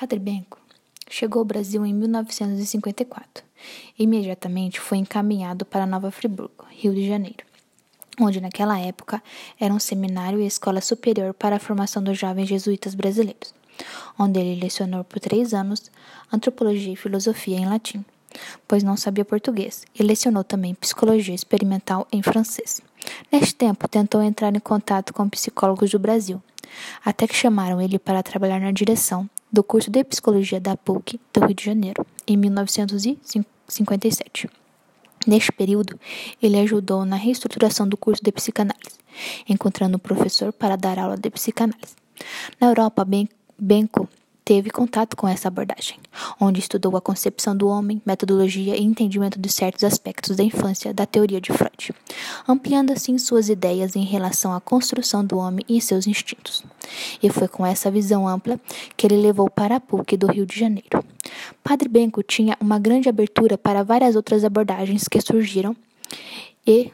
Padre Benco chegou ao Brasil em 1954. Imediatamente foi encaminhado para Nova Friburgo, Rio de Janeiro, onde naquela época era um seminário e escola superior para a formação dos jovens jesuítas brasileiros, onde ele lecionou por três anos antropologia e filosofia em latim, pois não sabia português, e lecionou também psicologia experimental em francês. Neste tempo, tentou entrar em contato com psicólogos do Brasil, até que chamaram ele para trabalhar na direção do curso de psicologia da PUC do Rio de Janeiro, em 1957. Neste período, ele ajudou na reestruturação do curso de psicanálise, encontrando um professor para dar aula de psicanálise. Na Europa, Benko teve contato com essa abordagem, onde estudou a concepção do homem, metodologia e entendimento de certos aspectos da infância da teoria de Freud, ampliando assim suas ideias em relação à construção do homem e seus instintos. E foi com essa visão ampla que ele levou para a PUC do Rio de Janeiro. Padre Benco tinha uma grande abertura para várias outras abordagens que surgiram e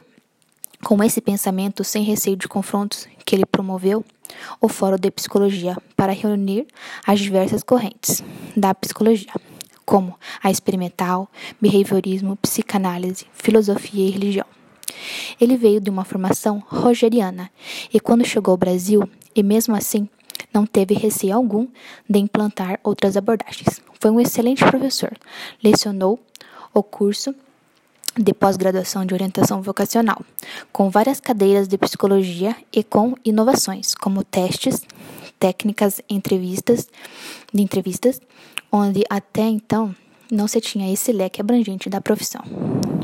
com esse pensamento, sem receio de confrontos que ele promoveu, o Fórum de Psicologia para reunir as diversas correntes da psicologia, como a experimental, behaviorismo, psicanálise, filosofia e religião. Ele veio de uma formação rogeriana e, quando chegou ao Brasil, e mesmo assim, não teve receio algum de implantar outras abordagens. Foi um excelente professor, lecionou o curso de pós-graduação de orientação vocacional, com várias cadeiras de psicologia e com inovações, como testes, técnicas, entrevistas, de entrevistas, onde até então não se tinha esse leque abrangente da profissão.